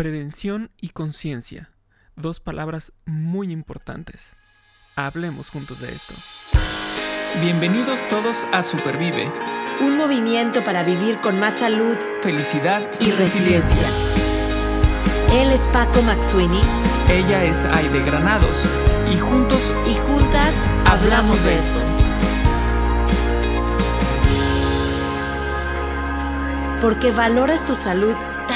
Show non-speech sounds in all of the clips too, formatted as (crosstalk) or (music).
Prevención y conciencia, dos palabras muy importantes. Hablemos juntos de esto. Bienvenidos todos a Supervive, un movimiento para vivir con más salud, felicidad y, resiliencia. Él es Paco Maxuini. Ella es Aide Granados. Y juntos y juntas hablamos de esto. Porque valoras tu salud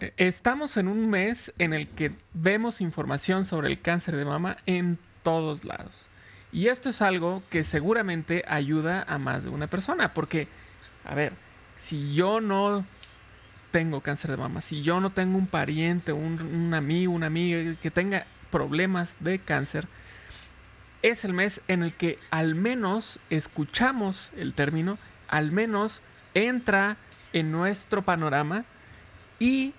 Eh, estamos en un mes en el que vemos información sobre el cáncer de mama en todos lados. Y esto es algo que seguramente ayuda a más de una persona, porque, a ver, si yo no tengo cáncer de mama, si yo no tengo un pariente, un, amigo, una amiga que tenga problemas de cáncer, es el mes en el que al menos escuchamos el término, al menos entra en nuestro panorama y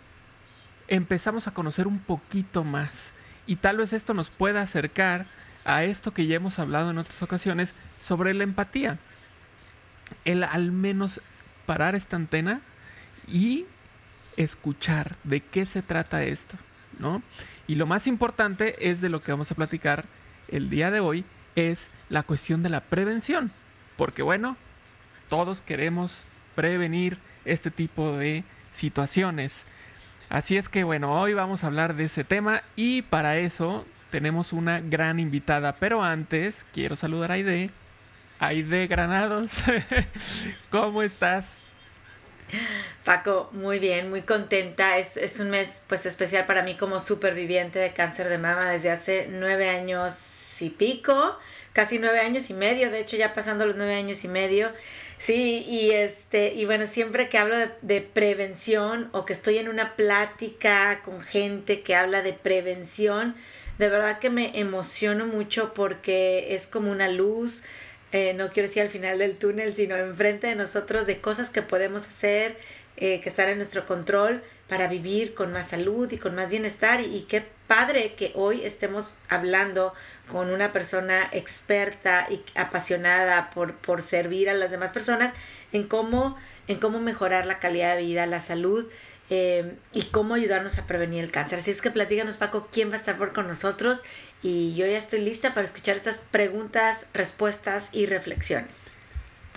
empezamos a conocer un poquito más. Y tal vez esto nos pueda acercar a esto que ya hemos hablado en otras ocasiones sobre la empatía. El al menos parar esta antena y escuchar de qué se trata esto, ¿no? Y lo más importante es de lo que vamos a platicar el día de hoy, es la cuestión de la prevención. Porque bueno, todos queremos prevenir este tipo de situaciones. Así es que bueno, hoy vamos a hablar de ese tema y para eso tenemos una gran invitada. Pero antes quiero saludar a Aide. Aide Granados, (laughs) ¿cómo estás? Paco, muy bien, muy contenta. Es, es, un mes pues especial para mí como superviviente de cáncer de mama desde hace nueve años y pico, casi nueve años y medio, de hecho ya pasando los nueve años y medio. Sí, y este, y bueno, siempre que hablo de, prevención o que estoy en una plática con gente que habla de prevención, de verdad que me emociono mucho porque es como una luz, eh, no quiero decir al final del túnel, sino enfrente de nosotros de cosas que podemos hacer, eh, que están en nuestro control para vivir con más salud y con más bienestar. Y, y qué padre que hoy estemos hablando con una persona experta y apasionada por, por servir a las demás personas en cómo, en cómo mejorar la calidad de vida, la salud eh, y cómo ayudarnos a prevenir el cáncer. Así es que platíganos, Paco, quién va a estar por con nosotros y yo ya estoy lista para escuchar estas preguntas, respuestas y reflexiones.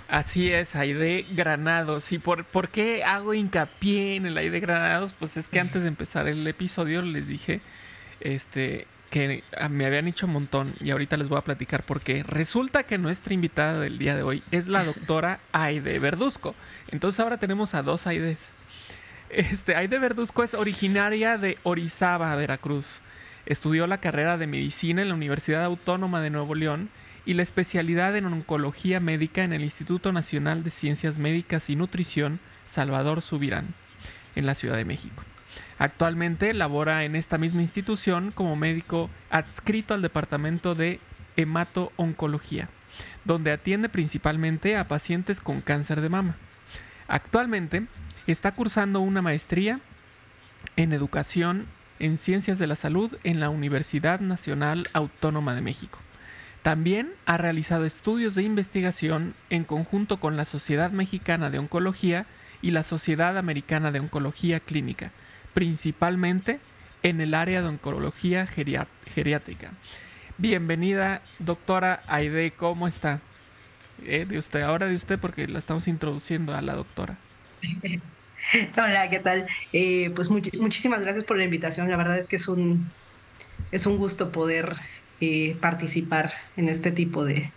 Así es, Aide Granados. ¿Y por, por qué hago hincapié en el Aide Granados? Pues es que antes de empezar el episodio les dije este, que me habían dicho un montón y ahorita les voy a platicar porque resulta que nuestra invitada del día de hoy es la doctora (laughs) Aide Verduzco. Entonces ahora tenemos a dos Aides. Este, Aide Verduzco es originaria de Orizaba, Veracruz. Estudió la carrera de medicina en la Universidad Autónoma de Nuevo León y la especialidad en oncología médica en el Instituto Nacional de Ciencias Médicas y Nutrición Salvador Subirán, en la Ciudad de México. Actualmente labora en esta misma institución como médico adscrito al departamento de hemato-oncología, donde atiende principalmente a pacientes con cáncer de mama. Actualmente está cursando una maestría en educación en ciencias de la salud en la Universidad Nacional Autónoma de México. También ha realizado estudios de investigación en conjunto con la Sociedad Mexicana de Oncología y la Sociedad Americana de Oncología Clínica, principalmente en el área de oncología geriátrica. Bienvenida, doctora Aide, ¿cómo está? Eh, de usted, ahora de usted porque la estamos introduciendo a la doctora. (laughs) Hola, ¿qué tal? Eh, pues muchísimas gracias por la invitación. La verdad es que es un, es un gusto poder eh, participar en este tipo de,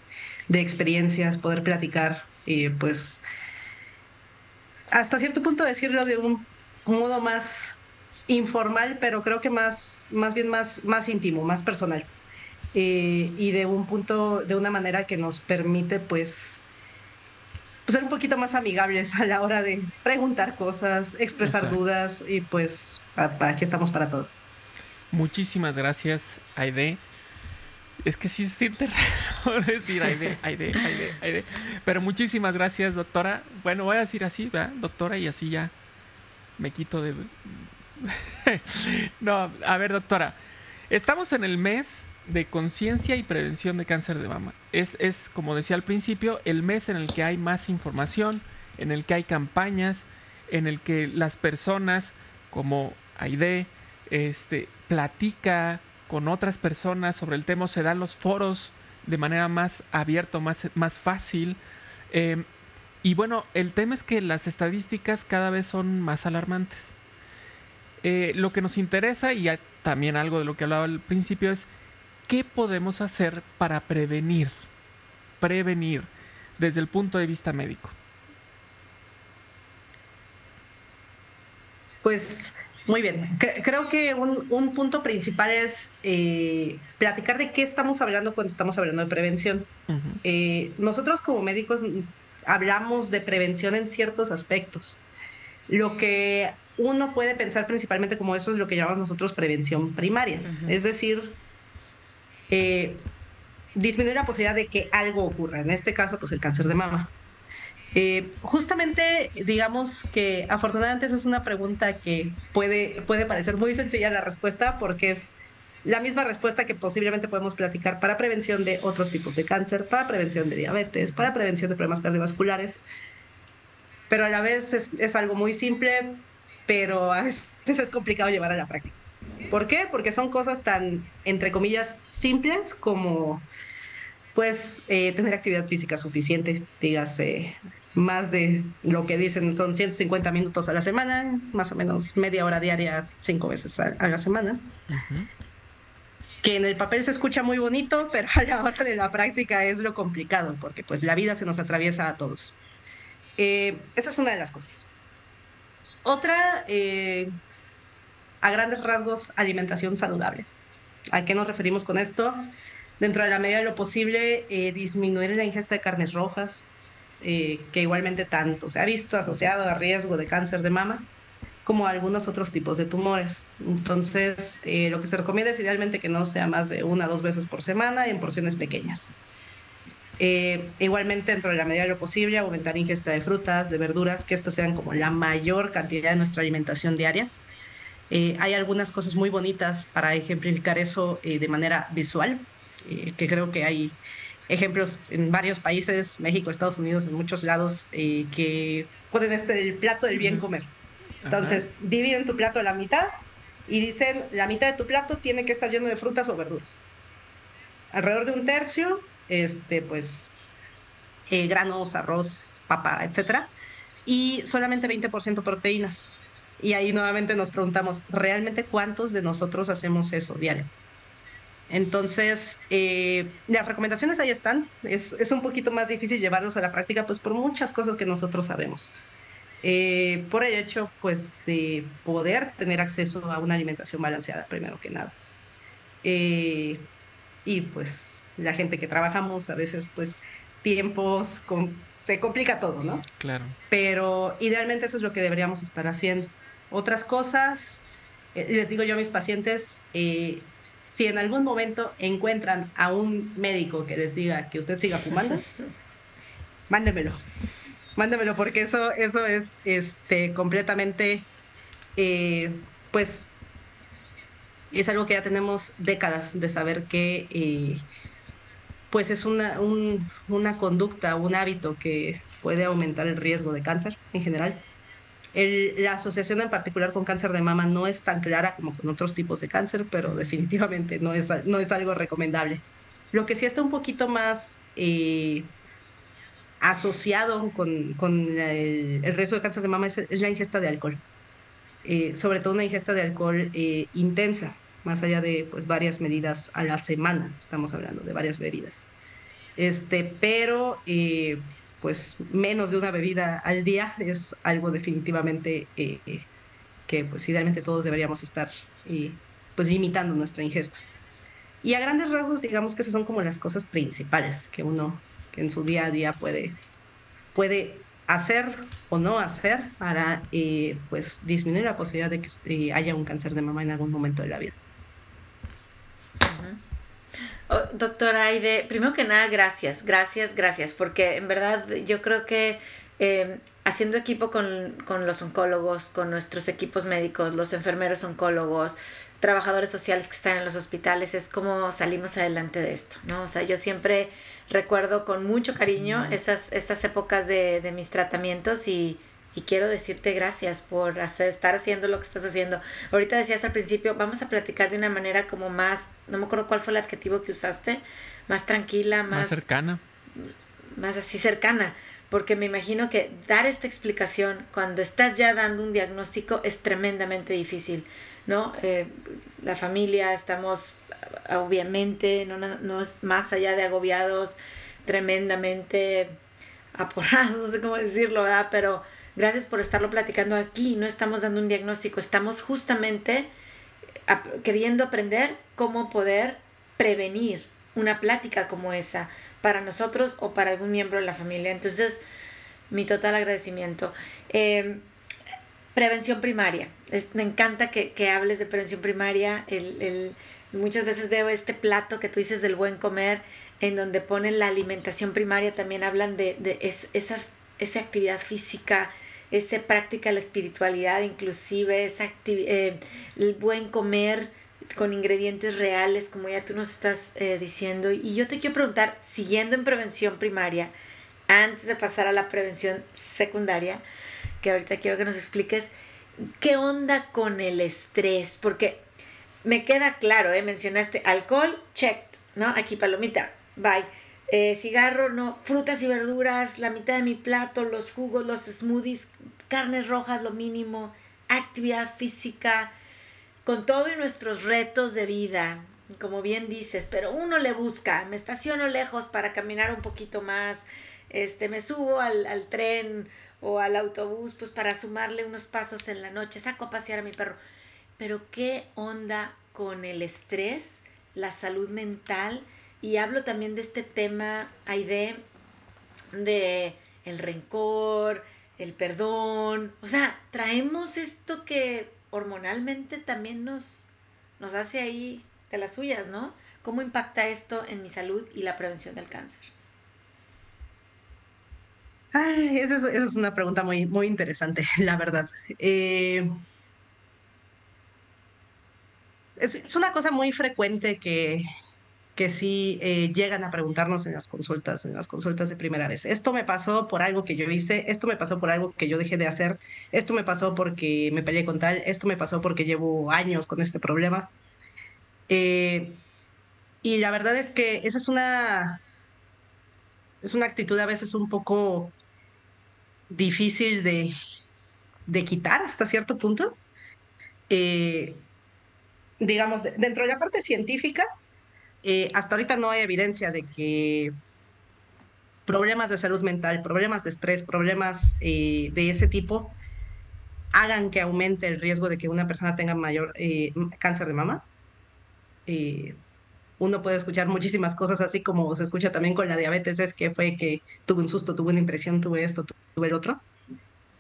de experiencias, poder platicar, pues hasta cierto punto decirlo de un modo más informal, pero creo que más, más bien más, más íntimo, más personal. Eh, y de un punto, de una manera que nos permite, pues, pues, ser un poquito más amigables a la hora de preguntar cosas, expresar dudas y pues aquí estamos para todo. Muchísimas gracias, Aide. Es que sí se siente (laughs) raro decir Aide, Aide, Aide, Aide. Pero muchísimas gracias, doctora. Bueno, voy a decir así, ¿verdad? Doctora, y así ya me quito de... (laughs) no, a ver, doctora. Estamos en el mes de conciencia y prevención de cáncer de mama. Es, es, como decía al principio, el mes en el que hay más información, en el que hay campañas, en el que las personas como Aide este, platica con otras personas sobre el tema, se dan los foros de manera más abierta, más, más fácil. Em, y bueno, el tema es que las estadísticas cada vez son más alarmantes. Eh, lo que nos interesa, y también algo de lo que hablaba al principio, es qué podemos hacer para prevenir, prevenir desde el punto de vista médico. Pues muy bien, creo que un, punto principal es eh, platicar de qué estamos hablando cuando estamos hablando de prevención. Eh, nosotros como médicos hablamos de prevención en ciertos aspectos. Lo que uno puede pensar principalmente como eso es lo que llamamos nosotros prevención primaria, es decir, eh, disminuir la posibilidad de que algo ocurra, en este caso pues el cáncer de mama. Eh, justamente, digamos que afortunadamente esa es una pregunta que puede, puede parecer muy sencilla la respuesta porque es la misma respuesta que posiblemente podemos platicar para prevención de otros tipos de cáncer, para prevención de diabetes, para prevención de problemas cardiovasculares. Pero a la vez es, es algo muy simple, pero (laughs) a veces es complicado llevar a la práctica. ¿Por qué? Porque son cosas tan, entre comillas, simples como pues eh, tener actividad física suficiente, dígase más de lo que dicen son 150 minutos a la semana, más o menos media hora diaria, cinco veces a, la semana. Que en el papel se escucha muy bonito, pero a la hora de la práctica es lo complicado, porque pues la vida se nos atraviesa a todos. Eh, esa es una de las cosas. Otra, eh, a grandes rasgos, alimentación saludable. ¿A qué nos referimos con esto? Dentro de la medida de lo posible, eh, disminuir la ingesta de carnes rojas, eh, que igualmente tanto se ha visto asociado a riesgo de cáncer de mama como a algunos otros tipos de tumores. Entonces, lo que se recomienda es idealmente que no sea más de una o dos veces por semana y en porciones pequeñas. Eh, igualmente, dentro de la medida de lo posible, aumentar ingesta de frutas, de verduras, que estos sean como la mayor cantidad de nuestra alimentación diaria. hay algunas cosas muy bonitas para ejemplificar eso de manera visual, que creo que hay ejemplos en varios países, México, Estados Unidos, en muchos lados, eh, que ponen este el plato del bien comer. Entonces, dividen tu plato a la mitad y dicen, la mitad de tu plato tiene que estar lleno de frutas o verduras. Alrededor de un tercio, este, pues, eh, granos, arroz, papa, etcétera, y solamente 20% proteínas. Y ahí nuevamente nos preguntamos, ¿realmente cuántos de nosotros hacemos eso diario? Entonces, eh, las recomendaciones ahí están. Es, un poquito más difícil llevarlos a la práctica, pues por muchas cosas que nosotros sabemos. Eh, por el hecho, pues, de poder tener acceso a una alimentación balanceada, primero que nada. Y pues, la gente que trabajamos, a veces, pues, tiempos, se complica todo, ¿no? Claro. Pero idealmente eso es lo que deberíamos estar haciendo. Otras cosas, les digo yo a mis pacientes, si en algún momento encuentran a un médico que les diga que usted siga fumando, (laughs) mándemelo. Mándemelo porque eso, eso es este, completamente, eh, pues, es algo que ya tenemos décadas de saber que, eh, pues, es una, una conducta, un hábito que puede aumentar el riesgo de cáncer en general la asociación en particular con cáncer de mama no es tan clara como con otros tipos de cáncer, pero (laughs) definitivamente no es, no es algo recomendable. Lo que sí está un poquito más eh, asociado con, con el, riesgo de cáncer de mama es, la ingesta de alcohol. Eh, sobre todo una ingesta de alcohol eh, intensa, más allá de pues, varias medidas a la semana, estamos hablando de varias bebidas. Este, pero pues menos de una bebida al día es algo definitivamente eh, que pues idealmente todos deberíamos estar eh, pues limitando nuestra ingesta. Y a grandes rasgos digamos que esas son como las cosas principales que uno que en su día a día puede, puede hacer o no hacer para eh, pues disminuir la posibilidad de que haya un cáncer de mama en algún momento de la vida. Oh, doctora Aide, primero que nada, gracias, gracias, gracias, porque en verdad yo creo que eh, haciendo equipo con, con, los oncólogos, con nuestros equipos médicos, los enfermeros oncólogos, trabajadores sociales que están en los hospitales, es como salimos adelante de esto, ¿no? O sea, yo siempre recuerdo con mucho cariño esas, estas épocas de, de mis tratamientos y, y quiero decirte gracias por hacer, estar haciendo lo que estás haciendo. Ahorita decías al principio, vamos a platicar de una manera como más, no me acuerdo cuál fue el adjetivo que usaste, más tranquila, más... Más cercana. Más así cercana, porque me imagino que dar esta explicación cuando estás ya dando un diagnóstico es tremendamente difícil, ¿no? Eh, la familia, estamos obviamente, no, no es más allá de agobiados, tremendamente aporrados, no sé cómo decirlo, ¿verdad? Pero Gracias por estarlo platicando aquí. No estamos dando un diagnóstico, estamos justamente queriendo aprender cómo poder prevenir una plática como esa para nosotros o para algún miembro de la familia. Entonces, mi total agradecimiento. Em, prevención primaria. me encanta que, hables de prevención primaria. El, muchas veces veo este plato que tú dices del buen comer, en donde ponen la alimentación primaria, también hablan de, de esas, esa actividad física, esa práctica la espiritualidad, inclusive esa eh, el buen comer con ingredientes reales, como ya tú nos estás eh, diciendo. Y yo te quiero preguntar, siguiendo en prevención primaria, antes de pasar a la prevención secundaria, que ahorita quiero que nos expliques, ¿qué onda con el estrés? Porque me queda claro, ¿eh? mencionaste alcohol, check, ¿no? Aquí palomita, bye eh, cigarro, no, frutas y verduras, la mitad de mi plato, los jugos, los smoothies, carnes rojas, lo mínimo, actividad física, con todo y nuestros retos de vida, como bien dices, pero uno le busca, me estaciono lejos para caminar un poquito más, este, me subo al, al tren o al autobús, pues para sumarle unos pasos en la noche, saco a pasear a mi perro. Pero qué onda con el estrés, la salud mental, y hablo también de este tema, Aide, de el rencor, el perdón. O sea, traemos esto que hormonalmente también nos, nos hace ahí de las suyas, ¿no? ¿Cómo impacta esto en mi salud y la prevención del cáncer? Ay, esa es, una pregunta muy, muy interesante, (laughs) la verdad. Eh, es, una cosa muy frecuente que, que sí eh, llegan a preguntarnos en las consultas, en las consultas de primera vez. Esto me pasó por algo que yo hice, esto me pasó por algo que yo dejé de hacer, esto me pasó porque me peleé con tal, esto me pasó porque llevo años con este problema. Eh, y la verdad es que esa es una, es una actitud a veces un poco difícil de, de quitar hasta cierto punto. Eh, digamos, dentro de la parte científica, eh, hasta ahorita no hay evidencia de que problemas de salud mental, problemas de estrés, problemas eh, de ese tipo hagan que aumente el riesgo de que una persona tenga mayor eh, cáncer de mama. uno puede escuchar muchísimas cosas así como se escucha también con la diabetes, es que fue que tuve un susto, tuve una impresión, tuve esto, tuve el otro.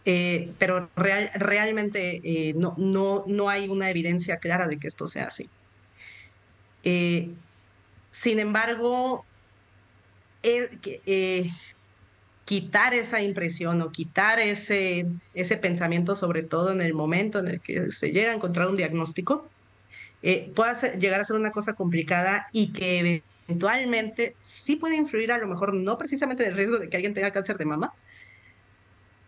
pero real, realmente no, no, no hay una evidencia clara de que esto sea así. Sin embargo, eh, quitar esa impresión o quitar ese, ese pensamiento, sobre todo en el momento en el que se llega a encontrar un diagnóstico, eh, puede llegar a ser una cosa complicada y que eventualmente sí puede influir a lo mejor no precisamente en el riesgo de que alguien tenga cáncer de mama,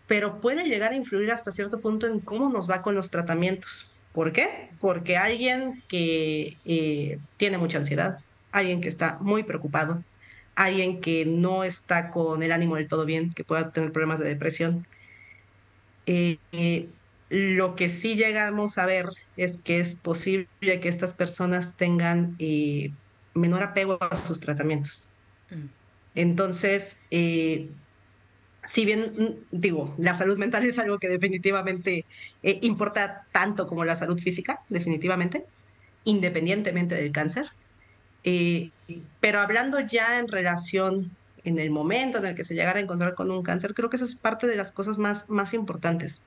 pero puede llegar a influir hasta cierto punto en cómo nos va con los tratamientos. ¿Por qué? Porque alguien que eh, tiene mucha ansiedad, alguien que está muy preocupado, alguien que no está con el ánimo del todo bien, que pueda tener problemas de depresión. Eh, eh, lo que sí llegamos a ver es que es posible que estas personas tengan eh, menor apego a sus tratamientos. Mm. Entonces, si bien mm, digo, la salud mental es algo que definitivamente importa tanto como la salud física, definitivamente, independientemente del cáncer, eh, pero hablando ya en relación en el momento en el que se llegara a encontrar con un cáncer, creo que esa es parte de las cosas más, más importantes.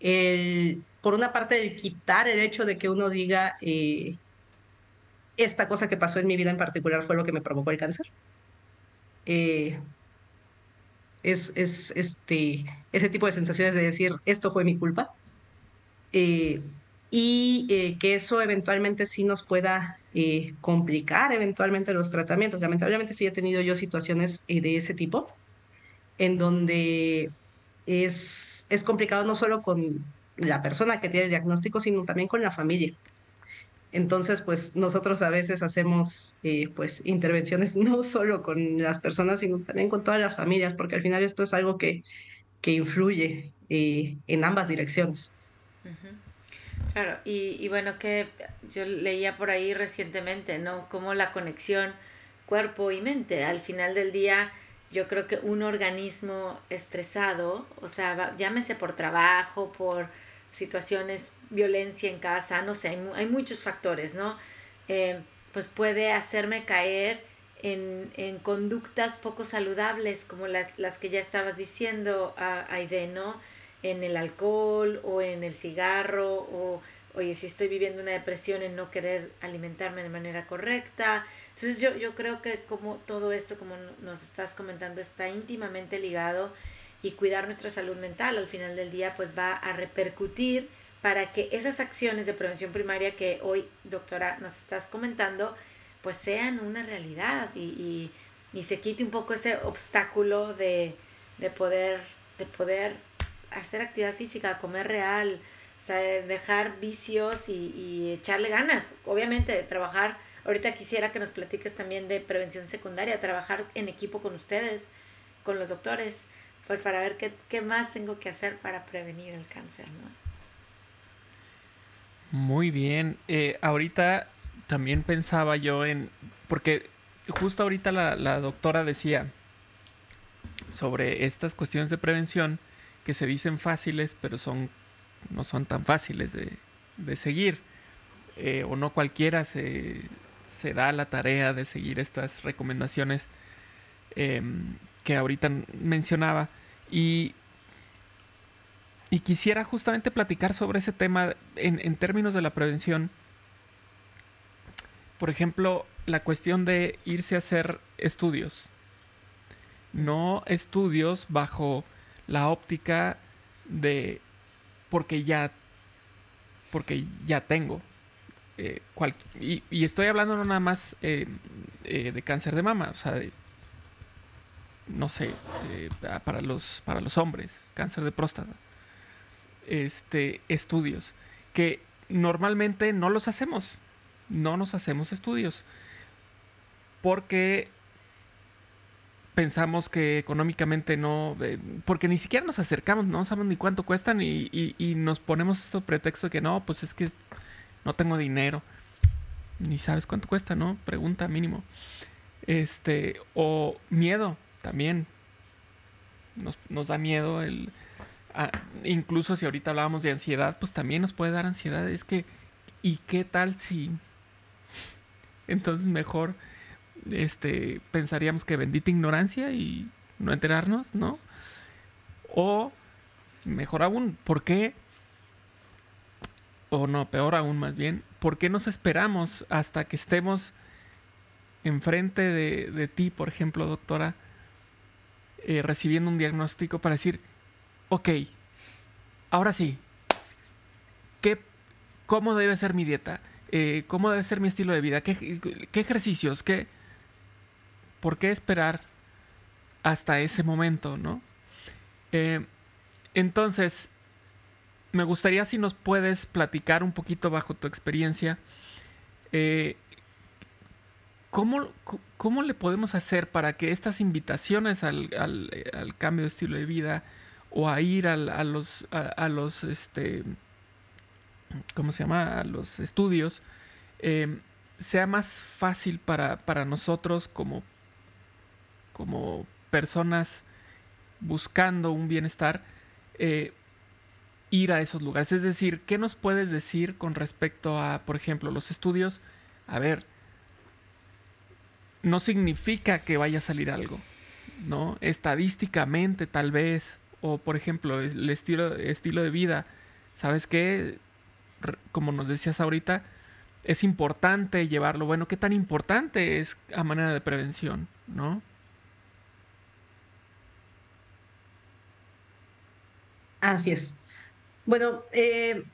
El, por una parte, el quitar el hecho de que uno diga, eh, esta cosa que pasó en mi vida en particular fue lo que me provocó el cáncer. Eh, es, es este, ese tipo de sensaciones de decir, esto fue mi culpa. Eh, y eh, que eso eventualmente sí nos pueda complicar eventualmente los tratamientos. Lamentablemente sí he tenido yo situaciones de ese tipo, en donde es, es complicado no solo con la persona que tiene el diagnóstico, sino también con la familia. Entonces, pues nosotros a veces hacemos eh, pues intervenciones (laughs) no solo con las personas, sino también con todas las familias, porque al final esto es algo que, que influye eh, en ambas direcciones. Claro, y, y, bueno, que yo leía por ahí recientemente, ¿no? Como la conexión cuerpo y mente. Al final del día, yo creo que un organismo estresado, o sea, llámese por trabajo, por situaciones, violencia en casa, no sé, hay, hay muchos factores, ¿no? Eh, pues puede hacerme caer en, en, conductas poco saludables, como las, las que ya estabas diciendo, Aide, ¿no? En el alcohol o en el cigarro o, oye, si estoy viviendo una depresión en no querer alimentarme de manera correcta. Entonces yo, yo creo que como todo esto, como nos estás comentando, está íntimamente ligado y cuidar nuestra salud mental al final del día pues va a repercutir para que esas acciones de prevención primaria que hoy, doctora, nos estás comentando, pues sean una realidad y, y, se quite un poco ese obstáculo de, de, poder, de poder hacer actividad física, comer real, dejar vicios y, y echarle ganas. Obviamente, trabajar, ahorita quisiera que nos platiques también de prevención secundaria, trabajar en equipo con ustedes, con los doctores pues para ver qué, qué más tengo que hacer para prevenir el cáncer, ¿no? Muy bien. Eh, ahorita también pensaba yo en, porque justo ahorita la, la doctora decía sobre estas cuestiones de prevención que se dicen fáciles, pero son no son tan fáciles de, de seguir. Eh, o no cualquiera se, se, da la tarea de seguir estas recomendaciones em, que ahorita mencionaba. Y, y quisiera justamente platicar sobre ese tema en, en términos de la prevención. Por ejemplo, la cuestión de irse a hacer estudios. No estudios bajo la óptica de porque ya porque ya tengo. Eh, y, estoy hablando no nada más eh, eh, de cáncer de mama, o sea, no sé, para, los, para los hombres, cáncer de próstata, este, estudios, que normalmente no los hacemos, no nos hacemos estudios, porque pensamos que económicamente no, eh, porque ni siquiera nos acercamos, no sabemos ni cuánto cuestan y, y, nos ponemos este pretexto de que no, pues es que no tengo dinero, ni sabes cuánto cuesta, ¿no? Pregunta mínimo. Este, o miedo, también nos, da miedo el... incluso si ahorita hablábamos de ansiedad, pues también nos puede dar ansiedad. Es que, ¿y qué tal si... Entonces mejor este, pensaríamos que bendita ignorancia y no enterarnos, ¿no? O mejor aún, ¿por qué? O no, peor aún más bien, ¿por qué nos esperamos hasta que estemos enfrente de, de ti, por ejemplo, doctora? Eh, recibiendo un diagnóstico para decir, ok, ahora sí, ¿qué, ¿cómo debe ser mi dieta? Eh, ¿Cómo debe ser mi estilo de vida? ¿Qué, qué ejercicios? ¿Qué, ¿Por qué esperar hasta ese momento, no? Eh, entonces, me gustaría si nos puedes platicar un poquito bajo tu experiencia ¿cómo, le podemos hacer para que estas invitaciones al, cambio de estilo de vida o a ir a los, a, los, este, ¿cómo se llama? A los estudios, eh, sea más fácil para, nosotros como, como personas buscando un bienestar, eh, ir a esos lugares. Es decir, ¿qué nos puedes decir con respecto a, por ejemplo, los estudios? A ver, no significa que vaya a salir algo, ¿no? Estadísticamente tal vez, o por ejemplo, el estilo, estilo de vida, ¿sabes qué? Como nos decías ahorita, es importante llevarlo. Bueno, ¿qué tan importante es a manera de prevención, no? Así es. Bueno, eh,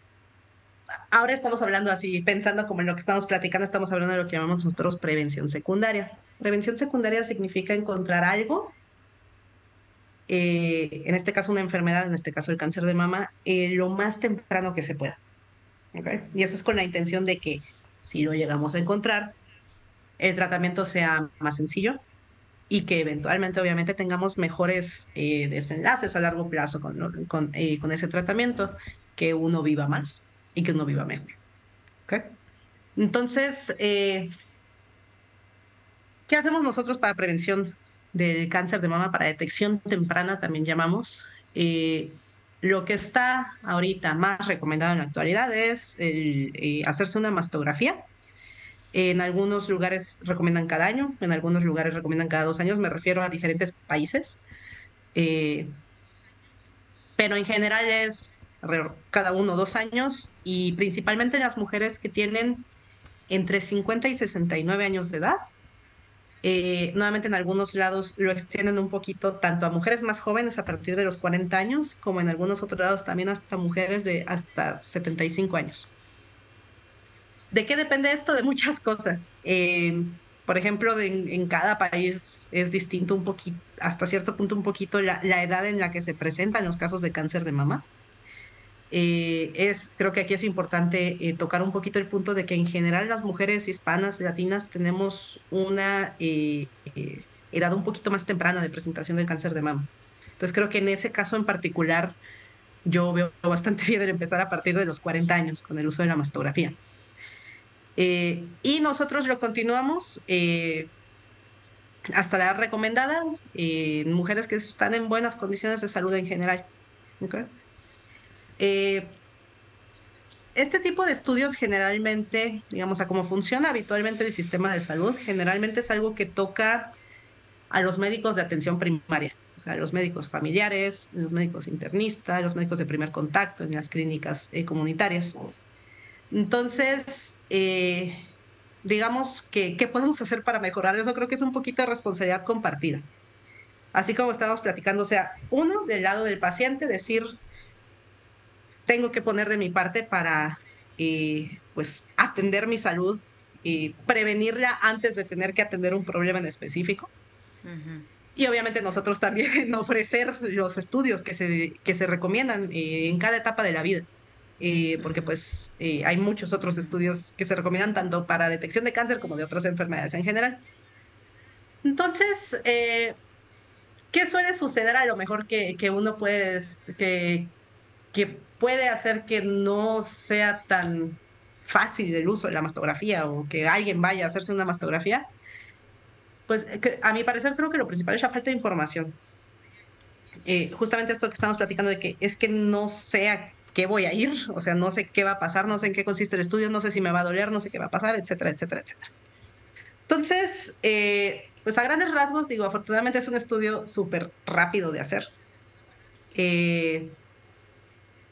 ahora estamos hablando así, pensando como en lo que estamos platicando, estamos hablando de lo que llamamos nosotros prevención secundaria. Prevención secundaria significa encontrar algo, eh, en este caso una enfermedad, en este caso el cáncer de mama, eh, lo más temprano que se pueda. Y eso es con la intención de que si lo llegamos a encontrar, el tratamiento sea más sencillo y que eventualmente obviamente tengamos mejores eh, desenlaces a largo plazo con, con, con ese tratamiento, que uno viva más y que uno viva mejor. ¿Okay? Entonces, eh, ¿qué hacemos nosotros para prevención del cáncer de mama, para detección temprana también llamamos? Eh, lo que está ahorita más recomendado en la actualidad es eh, hacerse una mastografía. En algunos lugares recomiendan cada año, en algunos lugares recomiendan cada dos años, me refiero a diferentes países pero en general es cada uno dos años y principalmente las mujeres que tienen entre 50 y 69 años de edad. Eh, nuevamente en algunos lados lo extienden un poquito tanto a mujeres más jóvenes a partir de los 40 años como en algunos otros lados también hasta mujeres de hasta 75 años. ¿De qué depende esto? De muchas cosas. Eh, por ejemplo, en cada país es distinto un poquito, hasta cierto punto un poquito la, edad en la que se presentan los casos de cáncer de mama. Eh, es, creo que aquí es importante eh, tocar un poquito el punto de que en general las mujeres hispanas, latinas, tenemos una eh, edad un poquito más temprana de presentación del cáncer de mama. Entonces creo que en ese caso en particular yo veo bastante (laughs) bien el empezar a partir de los 40 años con el uso de la mastografía. Eh, y nosotros lo continuamos eh, hasta la edad recomendada en eh, mujeres que están en buenas condiciones de salud en general. este tipo de estudios generalmente, digamos, a cómo funciona habitualmente el sistema de salud, generalmente es algo que toca a los médicos de atención primaria, o sea, los médicos familiares, los médicos internistas, los médicos de primer contacto en las clínicas comunitarias. Entonces, eh, digamos que, ¿qué podemos hacer para mejorar eso? Creo que es un poquito de responsabilidad compartida. Así como estábamos platicando, o sea, uno, del lado del paciente, decir, tengo que poner de mi parte para, eh, pues, atender mi salud y prevenirla antes de tener que atender un problema en específico. Y obviamente nosotros también (laughs) ofrecer los estudios que se, que se recomiendan eh, en cada etapa de la vida. Eh, porque pues eh, hay muchos otros estudios que se recomiendan tanto para detección de cáncer como de otras enfermedades en general. Entonces, eh, ¿qué suele suceder a lo mejor que, que uno puede, que, que puede hacer que no sea tan fácil el uso de la mastografía o que alguien vaya a hacerse una mastografía? Pues a mi parecer creo que lo principal es la falta de información. justamente esto que estamos platicando de que es que no sea qué voy a ir, o sea, no sé qué va a pasar, no sé en qué consiste el estudio, no sé si me va a doler, no sé qué va a pasar, etcétera, etcétera, etcétera. Entonces, eh, pues a grandes rasgos, digo, afortunadamente es un estudio súper rápido de hacer. Eh,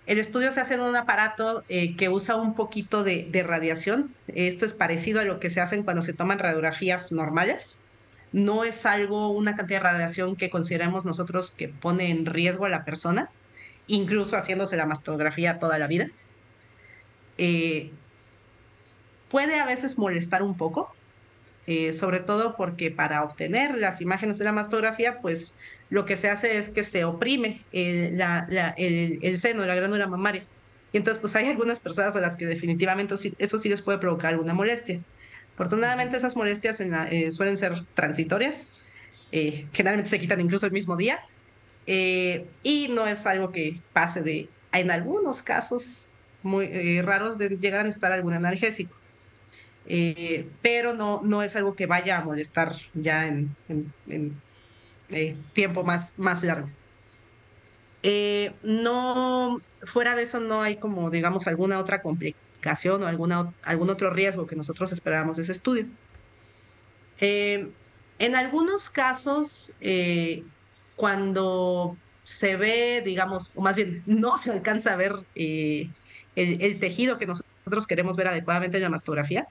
el estudio se hace en un aparato eh, que usa un poquito de, de, radiación. Esto es parecido a lo que se hacen cuando se toman radiografías normales. No es algo, una cantidad de radiación que consideremos nosotros que pone en riesgo a la persona incluso haciéndose la mastografía toda la vida. Eh, puede a veces molestar un poco, eh, sobre todo porque para obtener las imágenes de la mastografía, pues lo que se hace es que se oprime el, el, seno de la glándula mamaria. Y entonces, pues hay algunas personas a las que definitivamente eso sí les puede provocar alguna molestia. Afortunadamente, esas molestias eh, suelen ser transitorias, generalmente se quitan incluso el mismo día, eh, y no es algo que pase de, en algunos casos muy eh, raros, de llegar a necesitar algún analgésico. Eh, pero no, no es algo que vaya a molestar ya en, tiempo más, más largo. no, fuera de eso no hay como, digamos, alguna otra complicación o alguna, algún otro riesgo que nosotros esperábamos de ese estudio. en algunos casos, cuando se ve, digamos, o más bien no se alcanza a ver eh, el, tejido que nosotros queremos ver adecuadamente la mastografía.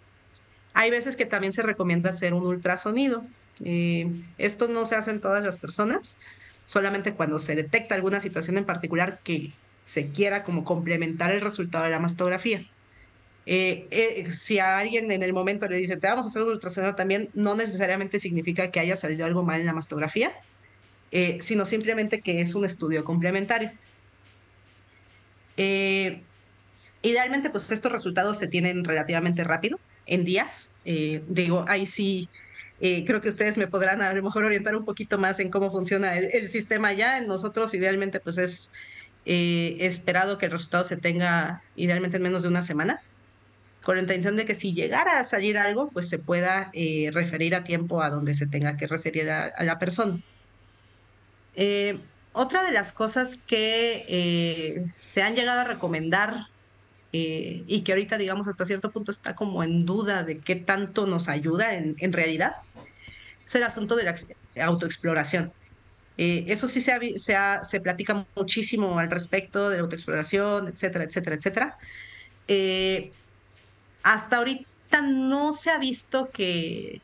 Hay veces que también se recomienda hacer un ultrasonido. Eh, esto no se hace en todas las personas, solamente cuando se detecta alguna situación en particular que se quiera como complementar el resultado de la mastografía. Eh, eh, si a alguien en el momento le dice, te vamos a hacer un ultrasonido también, no necesariamente significa que haya salido algo mal en la mastografía, eh, sino simplemente que es un estudio complementario. idealmente, pues estos resultados se tienen relativamente rápido, en días. digo, ahí sí, creo que ustedes me podrán a lo mejor orientar un poquito más en cómo funciona el, sistema ya. En nosotros, idealmente, pues es esperado que el resultado se tenga idealmente en menos de una semana con la intención de que si llegara a salir algo, pues se pueda eh, referir a tiempo a donde se tenga que referir a, la persona. Eh, otra de las cosas que eh, se han llegado a recomendar y que ahorita, digamos, hasta cierto punto está como en duda de qué tanto nos ayuda en, realidad, es el asunto de la autoexploración. eso sí se, se, platica muchísimo al respecto de la autoexploración, etcétera, etcétera, etcétera hasta ahorita no se ha visto que,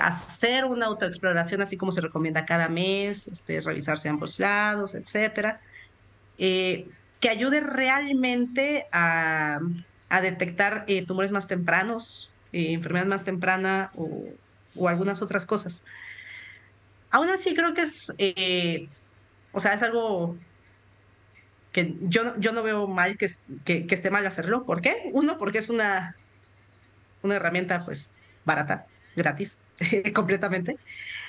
hacer una autoexploración así como se recomienda cada mes, este, revisarse ambos lados, etcétera, eh, que ayude realmente a, detectar eh, tumores más tempranos, eh, enfermedad más temprana o, algunas otras cosas. Aún así creo que es, o sea, es algo que yo, yo no veo mal que, que, esté mal hacerlo. ¿Por qué? Uno, porque es una una herramienta pues barata, gratis, (laughs) completamente.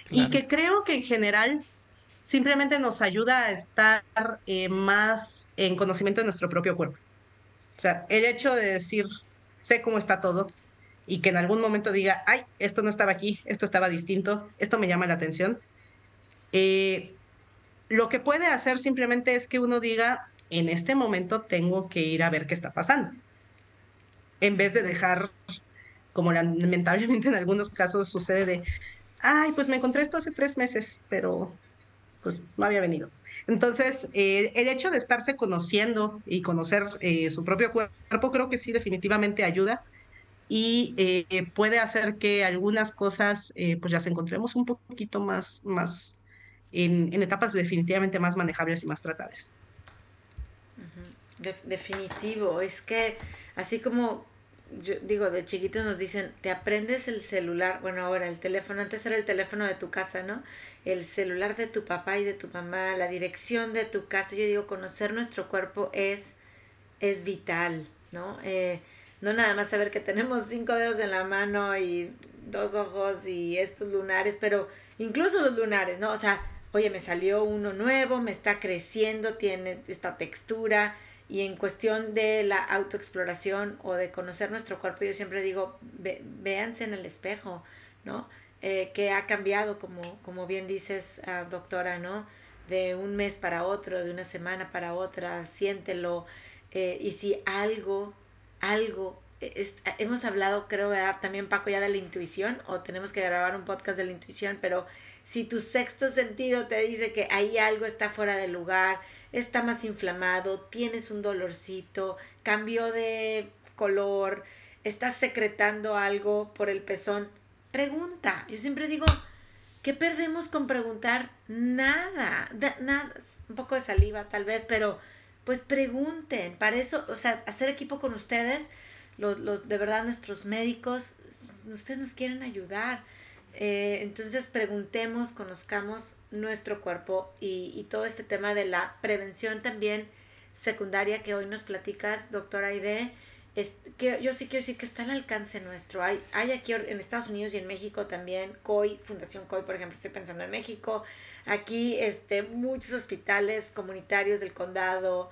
Y que creo que en general simplemente nos ayuda a estar eh, más en conocimiento de nuestro propio cuerpo. O sea, el hecho de decir, sé cómo está todo y que en algún momento diga, ay, esto no estaba aquí, esto estaba distinto, esto me llama la atención. Eh, lo que puede hacer simplemente es que uno diga, en este momento tengo que ir a ver qué está pasando, en vez de dejar como lamentablemente en algunos casos sucede de, ay, pues me encontré esto hace tres meses, pero pues no había venido. Entonces, eh, el hecho de estarse conociendo y conocer eh, su propio cuerpo creo que sí definitivamente ayuda y eh, puede hacer que algunas cosas pues las encontremos un poquito más, más en etapas definitivamente más manejables y más tratables. definitivo, es que así como yo digo, de chiquitos nos dicen, te aprendes el celular, bueno, ahora el teléfono, antes era el teléfono de tu casa, ¿no? El celular de tu papá y de tu mamá, la dirección de tu casa. Yo digo, conocer nuestro cuerpo es, es vital, ¿no? Eh, no nada más saber que tenemos cinco dedos en la mano y dos ojos y estos lunares, pero incluso los lunares, ¿no? O sea, oye, me salió uno nuevo, me está creciendo, tiene esta textura, y en cuestión de la autoexploración o de conocer nuestro cuerpo, yo siempre digo, véanse en el espejo, ¿no? Eh, que ha cambiado, como, como bien dices, ah, doctora, ¿no? De un mes para otro, de una semana para otra, siéntelo. Eh, y si algo, algo, hemos hablado, creo, también Paco, ya de la intuición, o tenemos que grabar un podcast de la intuición, pero si tu sexto sentido te dice que ahí algo está fuera de lugar, está más inflamado, tienes un dolorcito, cambió de color, estás secretando algo por el pezón, pregunta. Yo siempre digo, ¿qué perdemos con preguntar? Nada, nada, un poco de saliva tal vez, pero pues pregunten. Para eso, o sea, hacer equipo con ustedes, los, los de verdad nuestros médicos, ustedes nos quieren ayudar. Eh, entonces preguntemos, conozcamos nuestro cuerpo y, todo este tema de la prevención también secundaria que hoy nos platicas, doctora Aide, es, que yo sí quiero decir que está al alcance nuestro. Hay, hay aquí en Estados Unidos y en México también, COI, Fundación COI, por ejemplo, estoy pensando en México, aquí este, muchos hospitales comunitarios del condado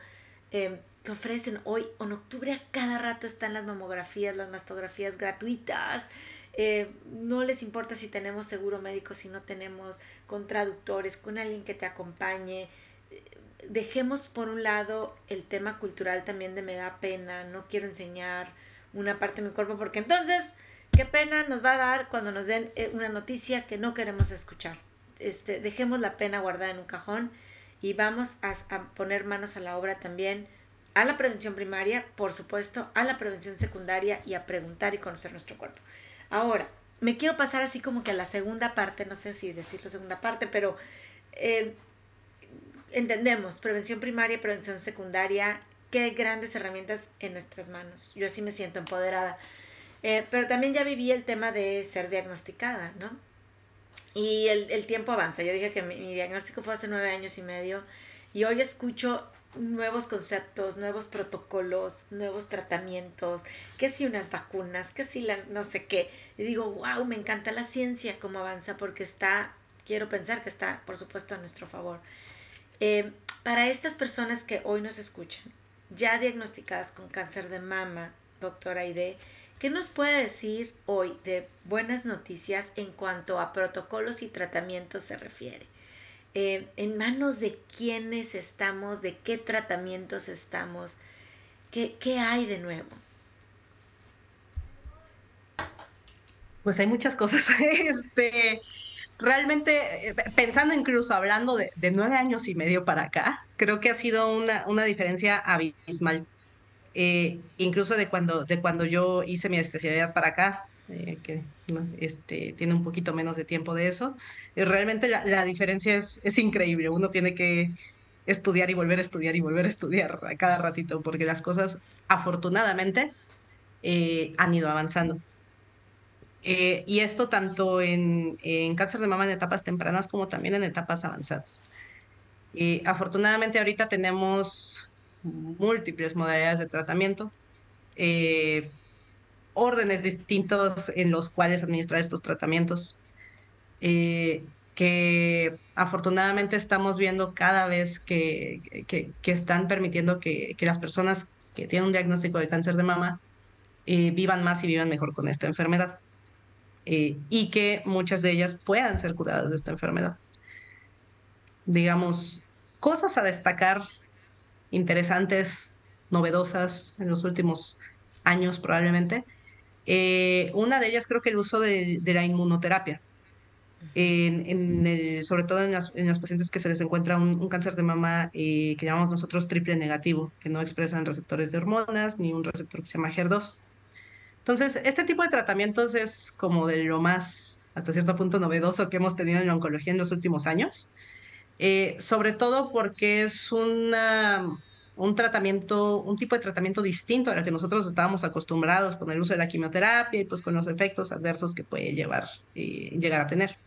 em, que ofrecen hoy, en octubre a cada rato están las mamografías, las mastografías gratuitas. Eh, no les importa si tenemos seguro médico, si no tenemos, con traductores, con alguien que te acompañe. Dejemos por un lado el tema cultural también de me da pena, no quiero enseñar una parte de mi cuerpo, porque entonces, qué pena nos va a dar cuando nos den eh, una noticia que no queremos escuchar. Este, dejemos la pena guardada en un cajón y vamos a poner manos a la obra también a la prevención primaria, por supuesto, a la prevención secundaria y a preguntar y conocer nuestro cuerpo. Ahora, me quiero pasar así como que a la segunda parte, no sé si decirlo segunda parte, pero eh, entendemos, prevención primaria, prevención secundaria, qué grandes herramientas en nuestras manos. Yo así me siento empoderada. Eh, pero también ya viví el tema de ser diagnosticada, ¿no? Y el, el tiempo avanza. Yo dije que mi, mi, diagnóstico fue hace nueve años y medio y hoy escucho nuevos conceptos, nuevos protocolos, nuevos tratamientos, que si unas vacunas, que si la no sé qué. Y digo, wow, me encanta la ciencia, cómo avanza, porque está, quiero pensar que está, por supuesto, a nuestro favor. Eh, para estas personas que hoy nos escuchan, ya diagnosticadas con cáncer de mama, doctora Aide, ¿qué nos puede decir hoy de buenas noticias en cuanto a protocolos y tratamientos se refiere? Eh, en manos de quiénes estamos, de qué tratamientos estamos, qué, qué hay de nuevo. Pues hay muchas cosas. (laughs) Este, realmente, eh, pensando incluso hablando de, de, nueve años y medio para acá, creo que ha sido una, una diferencia abismal. Eh, incluso de cuando, de cuando yo hice mi especialidad para acá, eh, que este, tiene un poquito menos de tiempo de eso. Realmente la, la, diferencia es, es increíble. Uno tiene que estudiar y volver a estudiar y volver a estudiar a cada ratito, porque las cosas afortunadamente eh, han ido avanzando. Eh, y esto tanto en, en, cáncer de mama en etapas tempranas como también en etapas avanzadas. Afortunadamente ahorita tenemos múltiples modalidades de tratamiento. Eh, órdenes distintos en los cuales administrar estos tratamientos, eh, que afortunadamente estamos viendo cada vez que, que, que están permitiendo que, que, las personas que tienen un diagnóstico de cáncer de mama eh, vivan más y vivan mejor con esta enfermedad. Eh, y que muchas de ellas puedan ser curadas de esta enfermedad. Digamos, cosas a destacar interesantes, novedosas en los últimos años probablemente. Eh, una de ellas creo que el uso de, de la inmunoterapia, en, en el, sobre todo en las, en los pacientes que se les encuentra un, un cáncer de mama eh, que llamamos nosotros triple negativo, que no expresan receptores de hormonas ni un receptor que se llama HER2. Entonces, este tipo de tratamientos es como de lo más, hasta cierto punto, novedoso que hemos tenido en la oncología en los últimos años, eh, sobre todo porque es una un tratamiento, un tipo de tratamiento distinto al que nosotros estábamos acostumbrados con el uso de la quimioterapia y pues con los efectos adversos que puede llevar, eh, llegar a tener.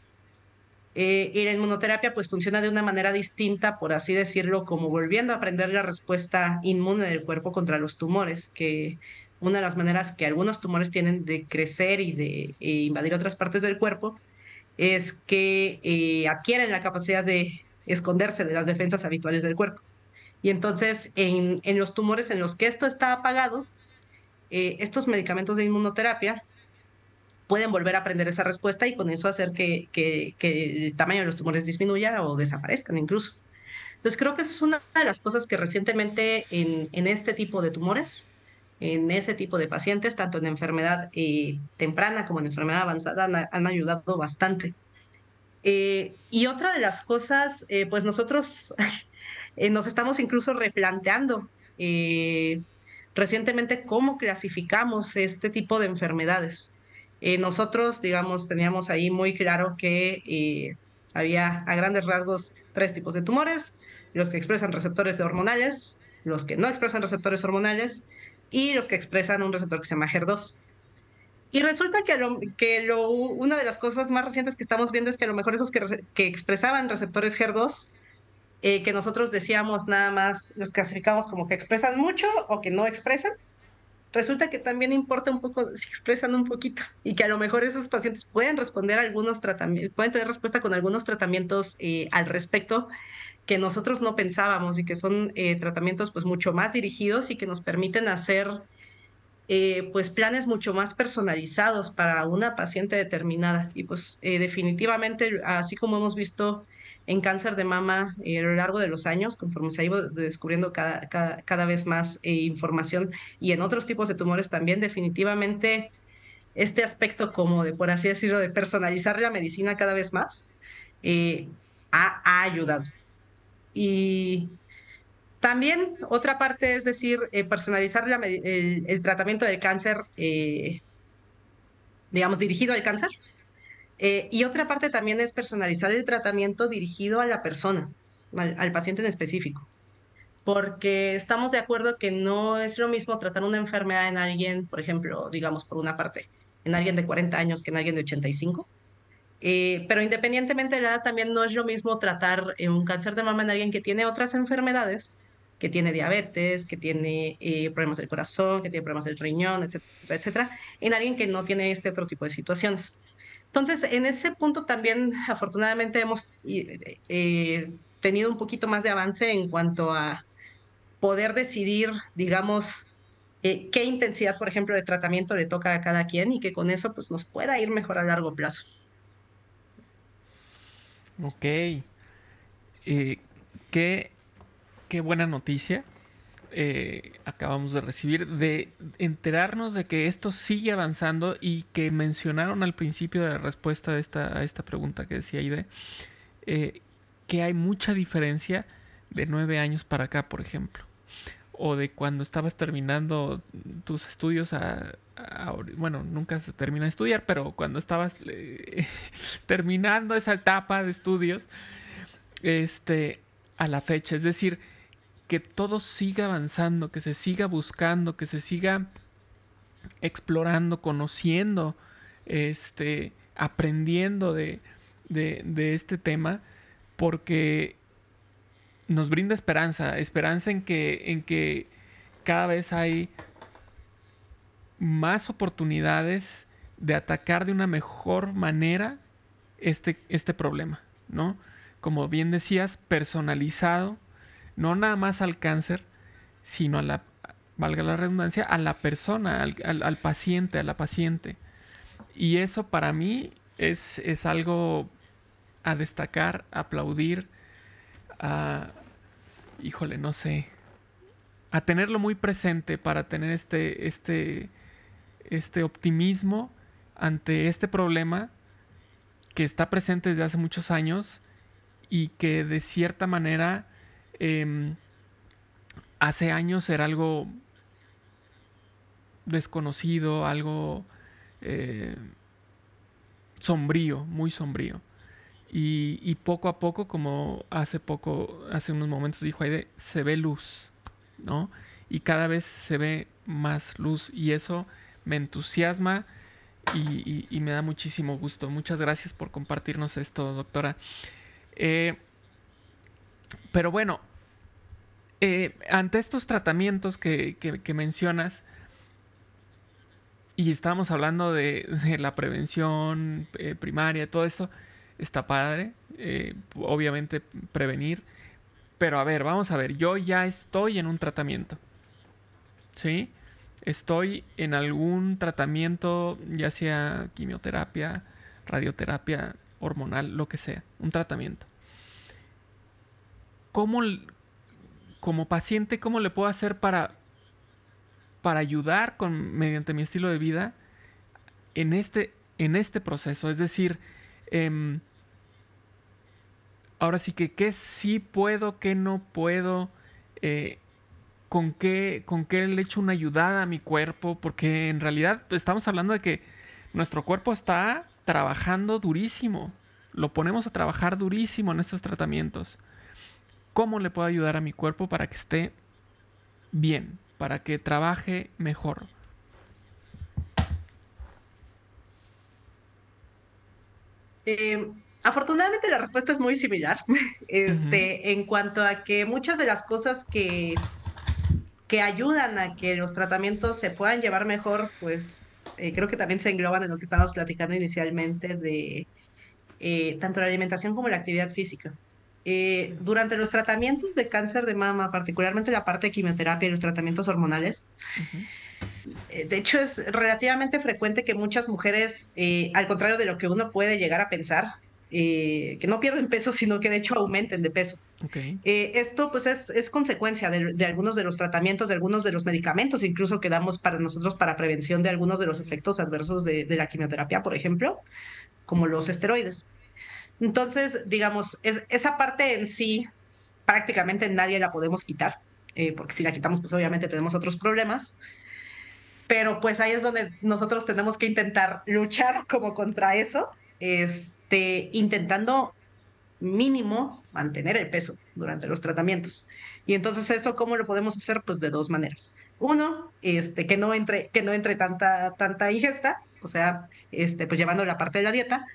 Eh, y la inmunoterapia pues funciona de una manera distinta, por así decirlo, como volviendo a aprender la respuesta inmune del cuerpo contra los tumores, que una de las maneras que algunos tumores tienen de crecer y de e invadir otras partes del cuerpo es que eh, adquieren la capacidad de esconderse de las defensas habituales del cuerpo. Y entonces, en, en los tumores en los que esto está apagado, eh, estos medicamentos de inmunoterapia pueden volver a aprender esa respuesta y con eso hacer que, que, que, el tamaño de los tumores disminuya o desaparezcan incluso. Entonces, creo que esa es una de las cosas que recientemente en, en este tipo de tumores, en ese tipo de pacientes, tanto en enfermedad eh, temprana como en enfermedad avanzada, han, han ayudado bastante. Eh, y otra de las cosas, eh, pues nosotros (laughs) eh, nos estamos incluso replanteando eh, recientemente cómo clasificamos este tipo de enfermedades. Eh, nosotros, digamos, teníamos ahí muy claro que eh, había a grandes rasgos tres tipos de tumores, los que expresan receptores hormonales, los que no expresan receptores hormonales y los que expresan un receptor que se llama HER2. Y resulta que, lo, que lo, una de las cosas más recientes que estamos viendo es que a lo mejor esos que, que expresaban receptores HER2 eh, que nosotros decíamos nada más, los clasificamos como que expresan mucho o que no expresan, resulta que también importa un poco si expresan un poquito y que a lo mejor esos pacientes pueden responder a algunos tratamientos, pueden tener respuesta con algunos tratamientos eh, al respecto que nosotros no pensábamos y que son eh, tratamientos pues mucho más dirigidos y que nos permiten hacer eh, pues planes mucho más personalizados para una paciente determinada. Y pues eh, definitivamente así como hemos visto en cáncer de mama eh, a lo largo de los años, conforme se ha ido descubriendo cada, cada, cada vez más eh, información y en otros tipos de tumores también, definitivamente este aspecto como de, por así decirlo, de personalizar la medicina cada vez más, eh, ha, ha, ayudado. Y También otra parte es decir, personalizar el, tratamiento del cáncer, digamos, dirigido al cáncer. Eh, y otra parte también es personalizar el tratamiento dirigido a la persona, al, paciente en específico. Porque estamos de acuerdo que no es lo mismo tratar una enfermedad en alguien, por ejemplo, digamos, por una parte, en alguien de 40 años que en alguien de 85. pero independientemente de la edad, también no es lo mismo tratar un cáncer de mama en alguien que tiene otras enfermedades que tiene diabetes, que tiene eh, problemas del corazón, que tiene problemas del riñón, etcétera, etcétera, en alguien que no tiene este otro tipo de situaciones. Entonces, en ese punto también, afortunadamente, hemos eh, eh, tenido un poquito más de avance en cuanto a poder decidir, digamos, qué intensidad, por ejemplo, de tratamiento le toca a cada quien y que con eso pues, nos pueda ir mejor a largo plazo. Ok. ¿Qué qué buena noticia eh, acabamos de recibir de enterarnos de que esto sigue avanzando y que mencionaron al principio de la respuesta de esta, a esta pregunta que decía Ide, eh, que hay mucha diferencia de nueve años para acá, por ejemplo, o de cuando estabas terminando tus estudios a, bueno, nunca se termina de estudiar, pero cuando estabas eh, (laughs) terminando esa etapa de estudios, este, a la fecha, es decir, que todo siga avanzando, que se siga buscando, que se siga explorando, conociendo, este, aprendiendo de, de, este tema, porque nos brinda esperanza, esperanza en que, en que cada vez hay más oportunidades de atacar de una mejor manera este, este problema, ¿no? Como bien decías, personalizado, no nada más al cáncer, sino a la, valga la redundancia, a la persona, al, paciente, a la paciente. Y eso para mí es, es algo a destacar, a aplaudir, a, híjole, no sé, a tenerlo muy presente para tener este, este, este optimismo ante este problema que está presente desde hace muchos años y que de cierta manera Em, hace años era algo desconocido, algo eh, sombrío, muy sombrío. Y, poco a poco, como hace poco, hace unos momentos dijo Aide, se ve luz, ¿no? Y cada vez se ve más luz y eso me entusiasma y, me da muchísimo gusto. Muchas gracias por compartirnos esto, doctora. Eh, pero bueno, eh, ante estos tratamientos que, mencionas, y estábamos hablando de, la prevención eh, primaria, todo esto, está padre, eh, obviamente prevenir, pero a ver, vamos a ver, yo ya estoy en un tratamiento, ¿sí? Estoy en algún tratamiento, ya sea quimioterapia, radioterapia, hormonal, lo que sea, un tratamiento. ¿Cómo, como paciente, ¿cómo le puedo hacer para, para ayudar con, mediante mi estilo de vida en este, en este proceso? Es decir, em, ahora sí que qué sí puedo, qué no puedo, eh, con, qué, con qué le echo una ayudada a mi cuerpo, porque en realidad estamos hablando de que nuestro cuerpo está trabajando durísimo, lo ponemos a trabajar durísimo en estos tratamientos cómo le puedo ayudar a mi cuerpo para que esté bien, para que trabaje mejor. Eh, afortunadamente la respuesta es muy similar. (laughs) Este, en cuanto a que muchas de las cosas que, que ayudan a que los tratamientos se puedan llevar mejor, pues eh, creo que también se engloban en lo que estábamos platicando inicialmente de eh, tanto la alimentación como la actividad física. Eh, durante los tratamientos de cáncer de mama, particularmente la parte de quimioterapia y los tratamientos hormonales, eh, de hecho es relativamente frecuente que muchas mujeres, eh, al contrario de lo que uno puede llegar a pensar, que no pierden peso, sino que de hecho aumenten de peso. esto pues es, es consecuencia de, algunos de los tratamientos, de algunos de los medicamentos, incluso que damos para nosotros para prevención de algunos de los efectos adversos de, de la quimioterapia, por ejemplo, como los esteroides. Entonces, digamos, es, esa parte en sí prácticamente nadie la podemos quitar. eh, porque si la quitamos, pues obviamente tenemos otros problemas. Pero pues ahí es donde nosotros tenemos que intentar luchar como contra eso, este, intentando mínimo mantener el peso durante los tratamientos. Y entonces eso, ¿cómo lo podemos hacer? Pues de dos maneras. Uno, este, que no entre, que no entre tanta, tanta ingesta, o sea, este, pues llevando la parte de la dieta.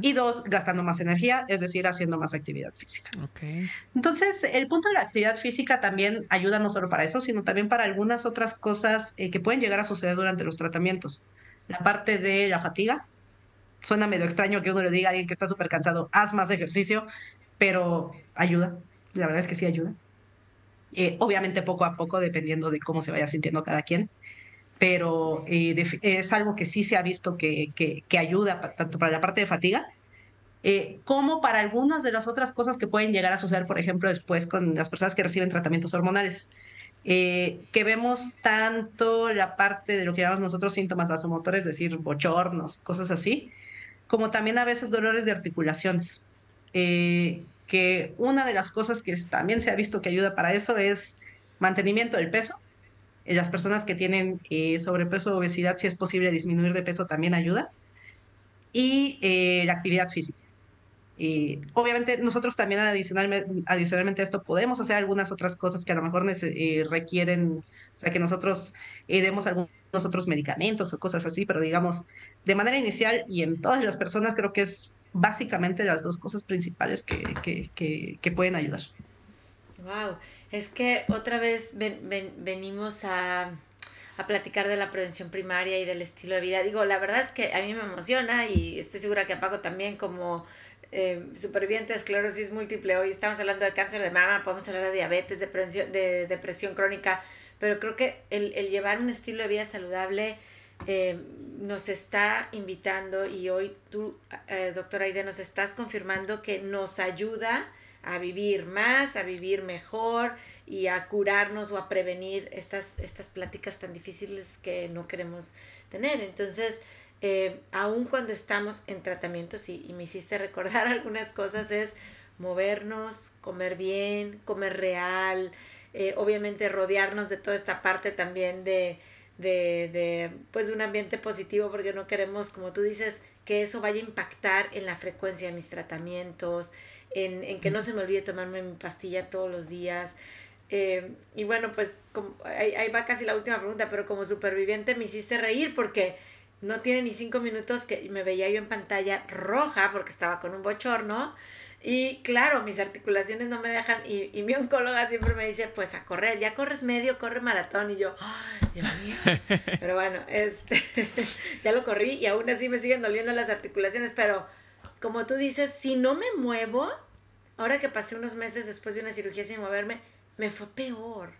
Y dos, gastando más energía, es decir, haciendo más actividad física. Okay. Entonces, el punto de la actividad física también ayuda no solo para eso, sino también para algunas otras cosas eh, que pueden llegar a suceder durante los tratamientos. La parte de la fatiga. Suena medio extraño que uno le diga a alguien que está súper cansado, haz más ejercicio, pero ayuda. La verdad es que sí ayuda. Eh, obviamente poco a poco, dependiendo de cómo se vaya sintiendo cada quien pero eh, es algo que sí se ha visto que, que, ayuda tanto para la parte de fatiga eh, como para algunas de las otras cosas que pueden llegar a suceder, por ejemplo, después con las personas que reciben tratamientos hormonales. Eh, que vemos tanto la parte de lo que llamamos nosotros síntomas vasomotores, es decir, bochornos, cosas así, como también a veces dolores de articulaciones. que una de las cosas que también se ha visto que ayuda para eso es mantenimiento del peso, las personas que tienen eh, sobrepeso o obesidad, si es posible disminuir de peso, también ayuda. Y eh, la actividad física. Eh, obviamente nosotros también adicionalmente, adicionalmente a esto podemos hacer algunas otras cosas que a lo mejor requieren, o sea, que nosotros demos algunos otros medicamentos o cosas así, pero digamos, de manera inicial y en todas las personas creo que es básicamente las dos cosas principales que, que, que, que pueden ayudar. Wow. Es que otra vez venimos a, platicar de la prevención primaria y del estilo de vida. Digo, la verdad es que a mí me emociona y estoy segura que a Paco también como eh, superviviente de esclerosis múltiple. Hoy estamos hablando de cáncer de mama, podemos hablar de diabetes, de, prevención, de depresión crónica, pero creo que el, llevar un estilo de vida saludable eh, nos está invitando y hoy tú, eh, doctora Aide, nos estás confirmando que nos ayuda a vivir más, a vivir mejor y a curarnos o a prevenir estas, estas pláticas tan difíciles que no queremos tener. Entonces, eh, aun cuando estamos en tratamientos, y, me hiciste recordar (laughs) algunas cosas, es movernos, comer bien, comer real, eh, obviamente rodearnos de toda esta parte también de, de, de, pues un ambiente positivo porque no queremos, como tú dices, que eso vaya a impactar en la frecuencia de mis tratamientos, en, en que no se me olvide tomarme mi pastilla todos los días. Eh, y bueno, pues como, ahí, ahí, va casi la última pregunta, pero como superviviente me hiciste reír porque no tiene ni cinco minutos que me veía yo en pantalla roja porque estaba con un bochorno. Y claro, mis articulaciones no me dejan. Y, y mi oncóloga siempre me dice, pues a correr, ya corres medio, corre maratón. Y yo, ay, Dios mío. (laughs) Pero bueno, este, (laughs) ya lo corrí y aún así me siguen doliendo las articulaciones. Pero como tú dices, si no me muevo, ahora que pasé unos meses después de una cirugía sin moverme, me fue peor,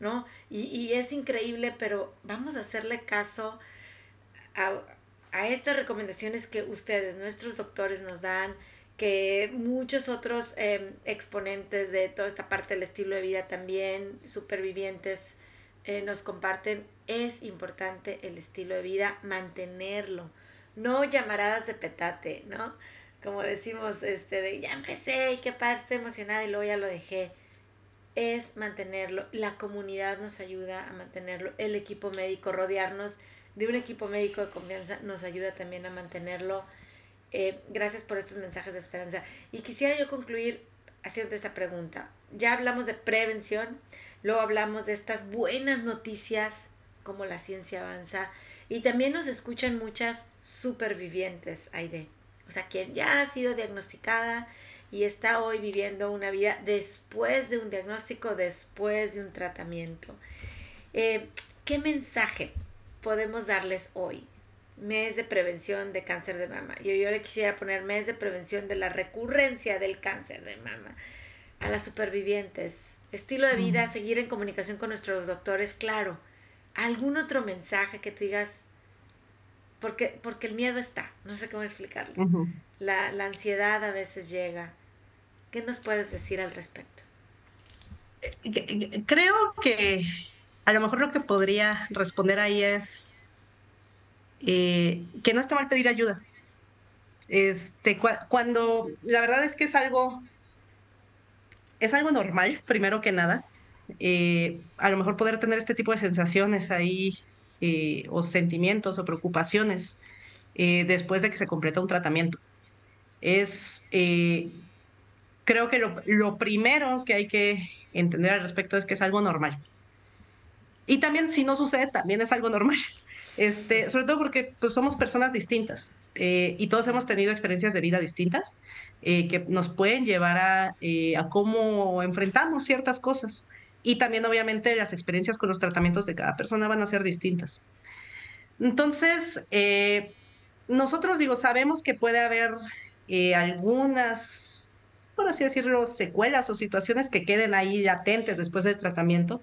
¿no? Y, y es increíble, pero vamos a hacerle caso a, a estas recomendaciones que ustedes, nuestros doctores, nos dan, que muchos otros em, exponentes de toda esta parte del estilo de vida también, supervivientes, eh, nos comparten, es importante el estilo de vida, mantenerlo, no llamaradas de petate, ¿no? Como decimos, este, de ya empecé y qué padre, estoy emocionada y luego ya lo dejé. Es mantenerlo. La comunidad nos ayuda a mantenerlo. El equipo médico, rodearnos de un equipo médico de confianza nos ayuda también a mantenerlo. Eh, gracias por estos mensajes de esperanza. Y quisiera yo concluir haciendo esta pregunta. Ya hablamos de prevención, luego hablamos de estas buenas noticias, como la ciencia avanza, y también nos escuchan muchas supervivientes, Aide o sea, quien ya ha sido diagnosticada y está hoy viviendo una vida después de un diagnóstico, después de un tratamiento. Eh, ¿Qué mensaje podemos darles hoy? Mes de prevención de cáncer de mama. Yo, yo le quisiera poner mes de prevención de la recurrencia del cáncer de mama. A las supervivientes. Estilo de vida, seguir en comunicación con nuestros doctores, claro. ¿Algún otro mensaje que tú digas, porque, porque el miedo está, no sé cómo explicarlo. la, la ansiedad a veces llega. ¿Qué nos puedes decir al respecto? Eh, creo que a lo mejor lo que podría responder ahí es eh, que no está mal pedir ayuda. Este, cuando la verdad es que es algo, es algo normal, primero que nada. eh, a lo mejor poder tener este tipo de sensaciones ahí eh, o sentimientos o preocupaciones eh, después de que se completa un tratamiento. Es, creo que lo, lo, primero que hay que entender al respecto es que es algo normal. Y también si no sucede, también es algo normal. Este, sobre todo porque pues, somos personas distintas y todos hemos tenido experiencias de vida distintas que nos pueden llevar a, a cómo enfrentamos ciertas cosas y también obviamente las experiencias con los tratamientos de cada persona van a ser distintas. Entonces, eh, nosotros digo, sabemos que puede haber eh, algunas, por así decirlo, secuelas o situaciones que queden ahí latentes después del tratamiento.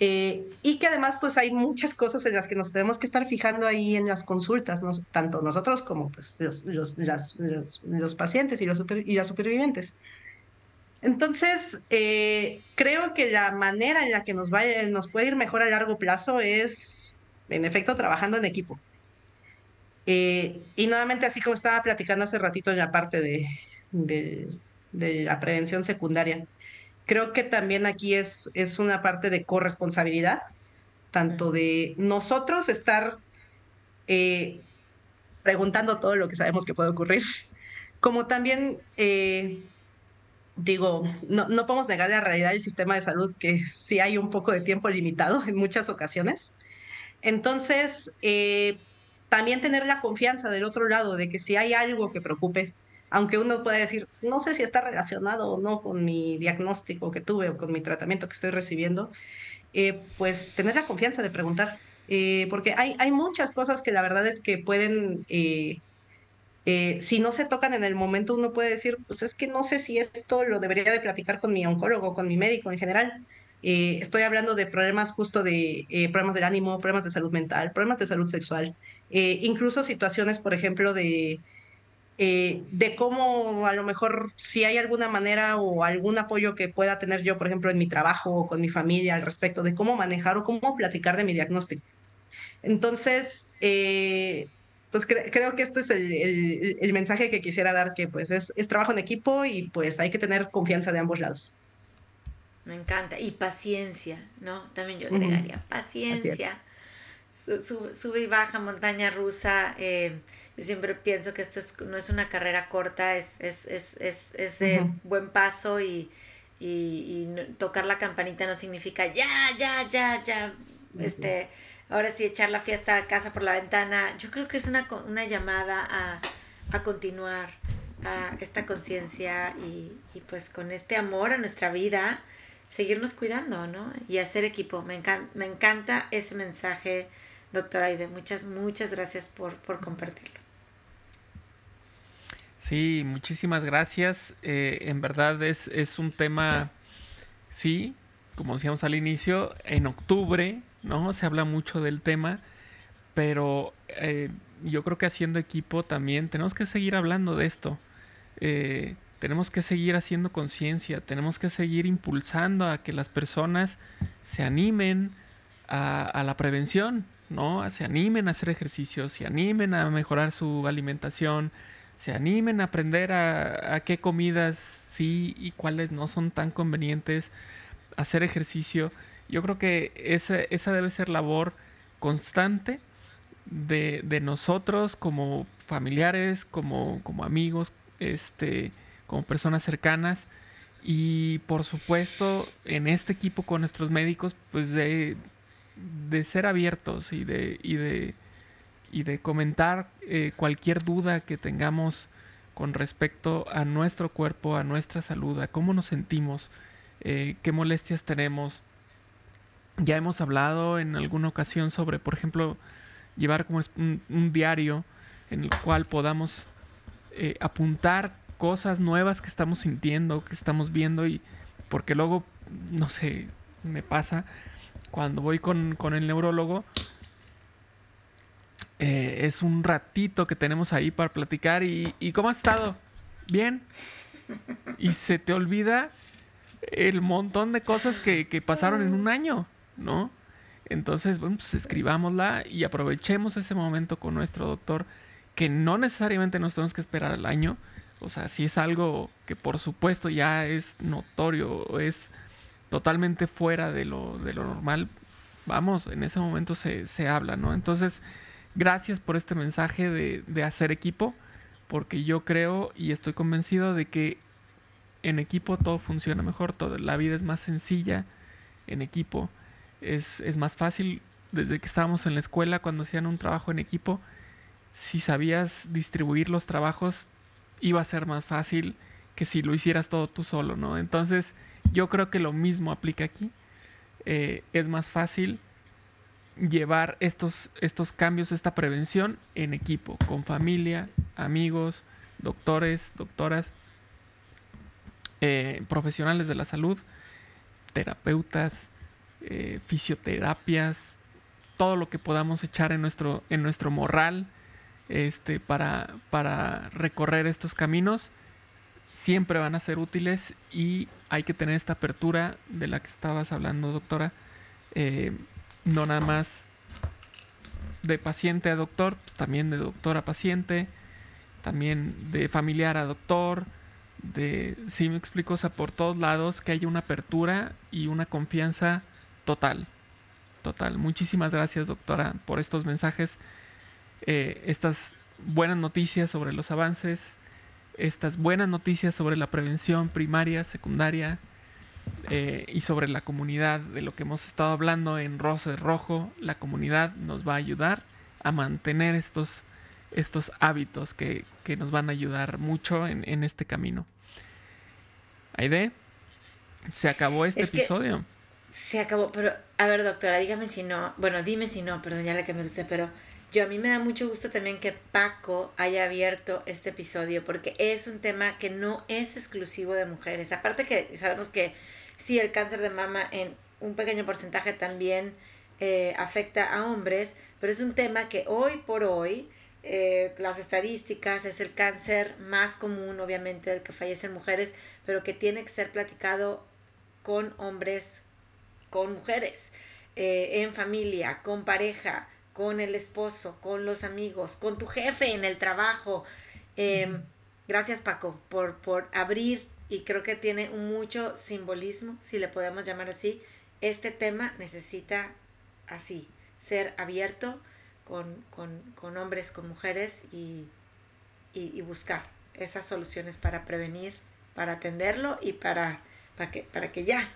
Eh, y que además pues hay muchas cosas en las que nos tenemos que estar fijando ahí en las consultas, tanto nosotros como pues, los, los, los, pacientes y los, y las supervivientes. Entonces, eh, creo que la manera en la que nos, nos puede ir mejor a largo plazo es, en efecto, trabajando en equipo. Eh, y nuevamente, así como estaba platicando hace ratito en la parte de, de, la prevención secundaria, creo que también aquí es, es una parte de corresponsabilidad, tanto de nosotros estar eh, preguntando todo lo que sabemos que puede ocurrir, como también digo, no, no podemos negar la realidad del sistema de salud, que sí hay un poco de tiempo limitado en muchas ocasiones. Entonces, eh, también tener la confianza del otro lado de que si hay algo que preocupe, aunque uno pueda decir, no sé si está relacionado o no con mi diagnóstico que tuve o con mi tratamiento que estoy recibiendo, eh, pues tener la confianza de preguntar. Eh, porque hay, hay muchas cosas que la verdad es que pueden eh, si no se tocan en el momento, uno puede decir, pues es que no sé si esto lo debería de platicar con mi oncólogo, con mi médico en general. Eh, estoy hablando de problemas justo de eh, problemas del ánimo, problemas de salud mental, problemas de salud sexual, incluso situaciones, por ejemplo, de, de cómo a lo mejor si hay alguna manera o algún apoyo que pueda tener yo, por ejemplo, en mi trabajo o con mi familia al respecto de cómo manejar o cómo platicar de mi diagnóstico. Entonces, pues creo que este es el, mensaje que quisiera dar, que pues es, trabajo en equipo y pues hay que tener confianza de ambos lados. Me encanta. Y paciencia, ¿no? También yo agregaría paciencia. sube y baja, montaña rusa. Eh, yo siempre pienso que esto es, no es una carrera corta, es, es, es, es, de buen paso y, y, tocar la campanita no significa ya, ya, ya, ya. Este, ahora sí echar la fiesta a casa por la ventana. Yo creo que es una, una llamada a, a continuar a esta conciencia y, y, pues con este amor a nuestra vida, seguirnos cuidando, ¿no? Y hacer equipo. Me, encanta, me encanta ese mensaje, doctora Aide. Muchas, muchas gracias por, por compartirlo. Sí, muchísimas gracias. Eh, en verdad es, es un tema, sí, como decíamos al inicio, en octubre ¿no? Se habla mucho del tema, pero eh, yo creo que haciendo equipo también tenemos que seguir hablando de esto. Eh, tenemos que seguir haciendo conciencia, tenemos que seguir impulsando a que las personas se animen a, la prevención, ¿no? Se animen a hacer ejercicios, se animen a mejorar su alimentación, se animen a aprender a, a qué comidas sí y cuáles no son tan convenientes, hacer ejercicio yo creo que esa, esa debe ser labor constante de, de nosotros como familiares, como, como amigos, este, como personas cercanas. Y por supuesto, en este equipo con nuestros médicos, pues de, de ser abiertos y de, y de, y de comentar eh, cualquier duda que tengamos con respecto a nuestro cuerpo, a nuestra salud, a cómo nos sentimos, eh, qué molestias tenemos, ya hemos hablado en alguna ocasión sobre, por ejemplo, llevar como un, diario en el cual podamos eh, apuntar cosas nuevas que estamos sintiendo, que estamos viendo y porque luego, no sé, me pasa cuando voy con, el neurólogo, eh, es un ratito que tenemos ahí para platicar y, y ¿cómo has estado? Bien. Y se te olvida el montón de cosas que, que pasaron en un año. ¿No? Entonces, bueno, pues escribámosla y aprovechemos ese momento con nuestro doctor, que no necesariamente nos tenemos que esperar al año. O sea, si es algo que por supuesto ya es notorio, es totalmente fuera de lo, de lo normal, vamos, en ese momento se, se habla, ¿no? Entonces, gracias por este mensaje de, de hacer equipo, porque yo creo y estoy convencido de que en equipo todo funciona mejor, todo, la vida es más sencilla en equipo, es, es más fácil desde que estábamos en la escuela cuando hacían un trabajo en equipo, si sabías distribuir los trabajos, iba a ser más fácil que si lo hicieras todo tú solo, ¿no? Entonces, yo creo que lo mismo aplica aquí. Eh, es más fácil llevar estos, estos cambios, esta prevención en equipo, con familia, amigos, doctores, doctoras, eh, profesionales de la salud, terapeutas, eh, fisioterapias, todo lo que podamos echar en nuestro, en nuestro morral este, para, para recorrer estos caminos, siempre van a ser útiles y hay que tener esta apertura de la que estabas hablando, doctora. Eh, no nada más de paciente a doctor, pues también de doctor a paciente, también de familiar a doctor, de, si me explico, o sea, por todos lados que haya una apertura y una confianza total total. Muchísimas gracias, doctora, por estos mensajes, eh, estas buenas noticias sobre los avances, estas buenas noticias sobre la prevención primaria, secundaria eh, y sobre la comunidad, de lo que hemos estado hablando en Rosa Rojo. La comunidad nos va a ayudar a mantener estos, estos hábitos que, nos van a ayudar mucho en, este camino. Aide, se acabó este episodio. Se acabó, pero a ver, doctora, dígame si no, bueno, dime si no, perdón, ya la me usted, pero yo a mí me da mucho gusto también que Paco haya abierto este episodio porque es un tema que no es exclusivo de mujeres. Aparte que sabemos que sí, el cáncer de mama en un pequeño porcentaje también eh, afecta a hombres, pero es un tema que hoy por hoy, eh, las estadísticas, es el cáncer más común, obviamente, del que fallecen mujeres, pero que tiene que ser platicado con hombres con mujeres, eh, en familia, con pareja, con el esposo, con los amigos, con tu jefe en el trabajo. Em, gracias Paco por, por abrir y creo que tiene mucho simbolismo, si le podemos llamar así. Este tema necesita así, ser abierto con, con, hombres, con mujeres y, y, buscar esas soluciones para prevenir, para atenderlo y para, para, que, para que ya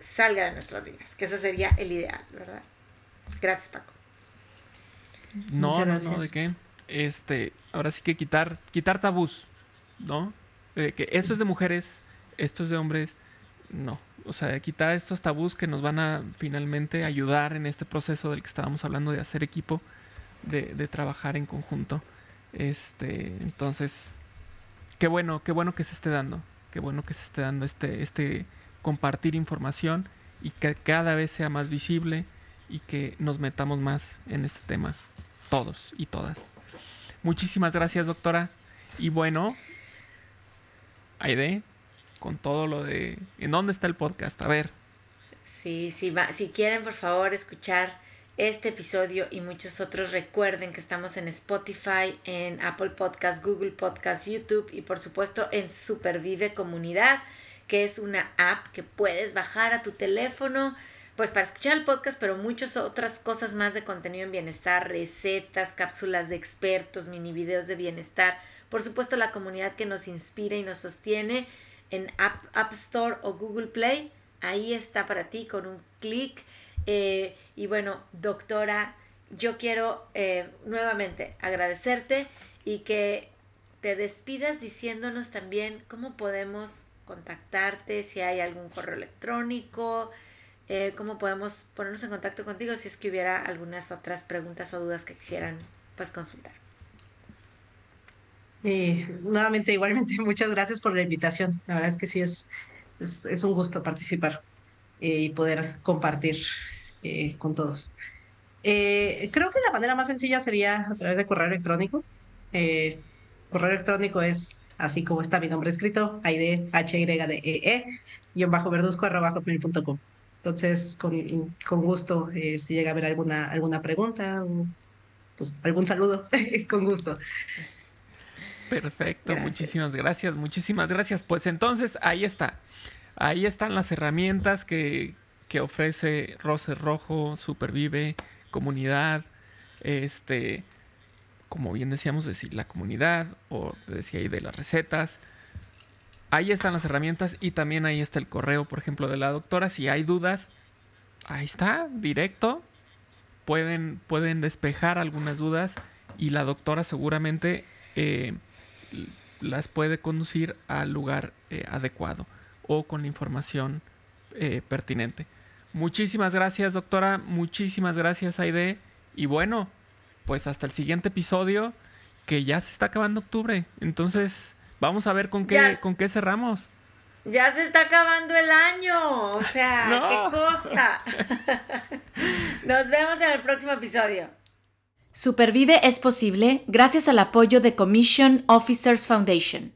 salga de nuestras vidas, que ese sería el ideal, ¿verdad? Gracias, Paco. No, no, no, ¿de qué? Este, ahora sí que quitar, quitar tabús, ¿no? De que esto es de mujeres, esto es de hombres, no. O sea, quitar estos tabús que nos van a finalmente ayudar en este proceso del que estábamos hablando de hacer equipo, de, de trabajar en conjunto. Este, entonces, qué bueno, qué bueno que se esté dando, qué bueno que se esté dando este, este, compartir información y que cada vez sea más visible y que nos metamos más en este tema, todos y todas. Muchísimas gracias, doctora. Y bueno, Aide, con todo lo de... ¿En dónde está el podcast? A ver. Sí, sí, va. si quieren, por favor, escuchar este episodio y muchos otros, recuerden que estamos en Spotify, en Apple Podcast, Google Podcast, YouTube y por supuesto en Supervive Comunidad que es una app que puedes bajar a tu teléfono, pues para escuchar el podcast, pero muchas otras cosas más de contenido en bienestar, recetas, cápsulas de expertos, mini videos de bienestar. Por supuesto, la comunidad que nos inspira y nos sostiene en App, App Store o Google Play. Ahí está para ti con un clic. Eh, y bueno, doctora, yo quiero eh, nuevamente agradecerte y que te despidas diciéndonos también cómo podemos contactarte, si hay algún correo electrónico, eh, cómo podemos ponernos en contacto contigo si es que hubiera algunas otras preguntas o dudas que quisieran pues consultar. nuevamente, igualmente, (laughs) muchas gracias por la invitación. La verdad es que sí es, es, un gusto participar eh, y poder compartir eh, con todos. creo que la manera más sencilla sería a través de correo electrónico. correo electrónico es así como está mi nombre escrito, Aide, H Y D E E, guion bajo verduzco arroba hotmail.com. Entonces, con, con gusto, eh, si llega a haber alguna, alguna pregunta, pues algún saludo, (laughs) con gusto. Perfecto, muchísimas gracias, muchísimas gracias. Pues entonces, ahí está. ahí están las herramientas que, que ofrece Rose Rojo, Supervive, Comunidad, este, como bien decíamos, decir, la comunidad, o decía ahí de las recetas. Ahí están las herramientas y también ahí está el correo, por ejemplo, de la doctora. Si hay dudas, ahí está, directo. Pueden, pueden despejar algunas dudas y la doctora seguramente eh, las puede conducir al lugar eh, adecuado o con la información eh, pertinente. Muchísimas gracias, doctora. Muchísimas gracias, Aide. Y bueno, pues hasta el siguiente episodio, que ya se está acabando octubre. Entonces, vamos a ver con qué, con qué cerramos. Ya se está acabando el año. O sea, (laughs) qué cosa. (laughs) Nos vemos en el próximo episodio. Supervive es posible gracias al apoyo de Commission Officers Foundation.